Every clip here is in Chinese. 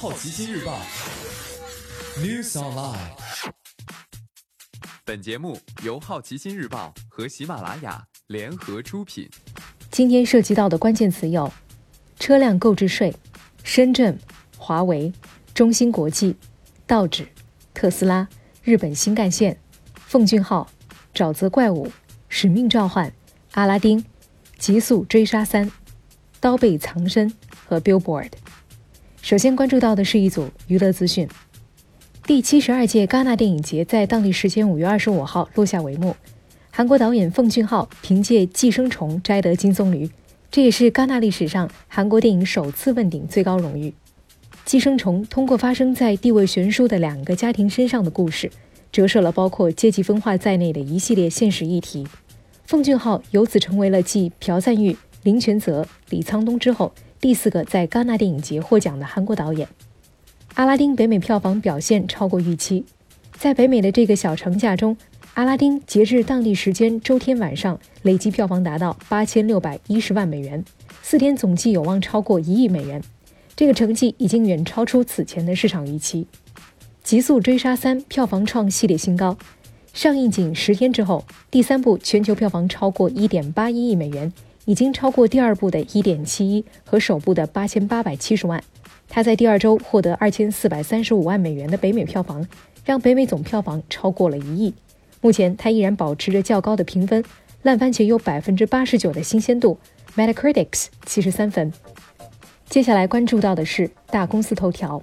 好奇心日报 News Online。本节目由好奇心日报和喜马拉雅联合出品。今天涉及到的关键词有：车辆购置税、深圳、华为、中芯国际、道指、特斯拉、日本新干线、奉俊昊、沼泽怪物、使命召唤、阿拉丁、极速追杀三、刀背藏身和 Billboard。首先关注到的是一组娱乐资讯。第七十二届戛纳电影节在当地时间五月二十五号落下帷幕。韩国导演奉俊昊凭借《寄生虫》摘得金棕榈，这也是戛纳历史上韩国电影首次问鼎最高荣誉。《寄生虫》通过发生在地位悬殊的两个家庭身上的故事，折射了包括阶级分化在内的一系列现实议题。奉俊昊由此成为了继朴赞玉、林权泽、李沧东之后。第四个在戛纳电影节获奖的韩国导演，《阿拉丁》北美票房表现超过预期。在北美的这个小长假中，《阿拉丁》截至当地时间周天晚上累计票房达到八千六百一十万美元，四天总计有望超过一亿美元。这个成绩已经远超出此前的市场预期。《极速追杀三》票房创系列新高，上映仅十天之后，第三部全球票房超过一点八一亿美元。已经超过第二部的1.71和首部的8870万。它在第二周获得2435万美元的北美票房，让北美总票房超过了一亿。目前，它依然保持着较高的评分，烂番茄有89%的新鲜度，Metacritic 73分。接下来关注到的是大公司头条。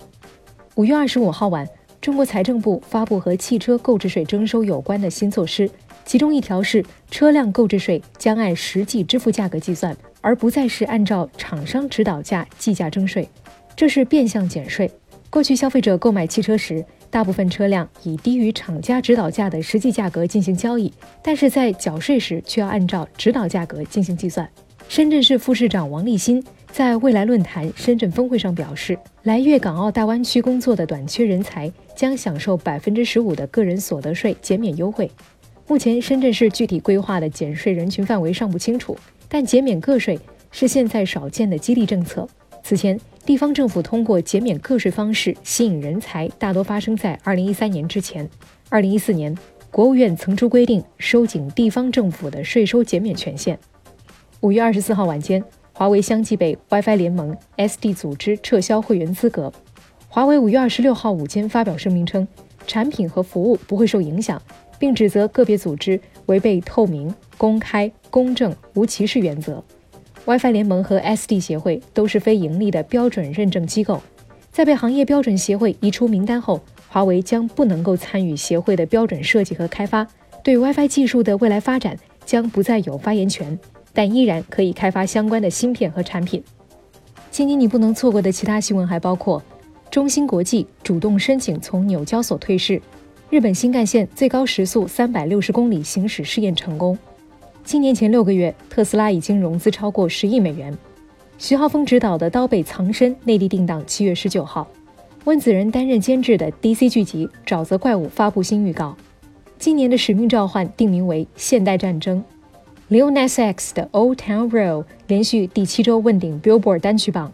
五月二十五号晚，中国财政部发布和汽车购置税征收有关的新措施。其中一条是，车辆购置税将按实际支付价格计算，而不再是按照厂商指导价计价征税，这是变相减税。过去消费者购买汽车时，大部分车辆以低于厂家指导价的实际价格进行交易，但是在缴税时却要按照指导价格进行计算。深圳市副市长王立新在未来论坛深圳峰会上表示，来粤港澳大湾区工作的短缺人才将享受百分之十五的个人所得税减免优惠。目前，深圳市具体规划的减税人群范围尚不清楚，但减免个税是现在少见的激励政策。此前，地方政府通过减免个税方式吸引人才，大多发生在2013年之前。2014年，国务院曾出规定收紧地方政府的税收减免权限。5月24号晚间，华为相继被 WiFi 联盟 SD 组织撤销会员资格。华为5月26号午间发表声明称，产品和服务不会受影响。并指责个别组织违背透明、公开、公正、无歧视原则。WiFi 联盟和 SD 协会都是非盈利的标准认证机构，在被行业标准协会移出名单后，华为将不能够参与协会的标准设计和开发，对 WiFi 技术的未来发展将不再有发言权，但依然可以开发相关的芯片和产品。今年你不能错过的其他新闻还包括：中芯国际主动申请从纽交所退市。日本新干线最高时速三百六十公里行驶试验成功。今年前六个月，特斯拉已经融资超过十亿美元。徐浩峰执导的《刀背藏身》内地定档七月十九号。温子仁担任监制的 DC 剧集《沼泽怪物》发布新预告。今年的《使命召唤》定名为《现代战争》。Lil Nas X 的《Old Town Road》连续第七周问鼎 Billboard 单曲榜。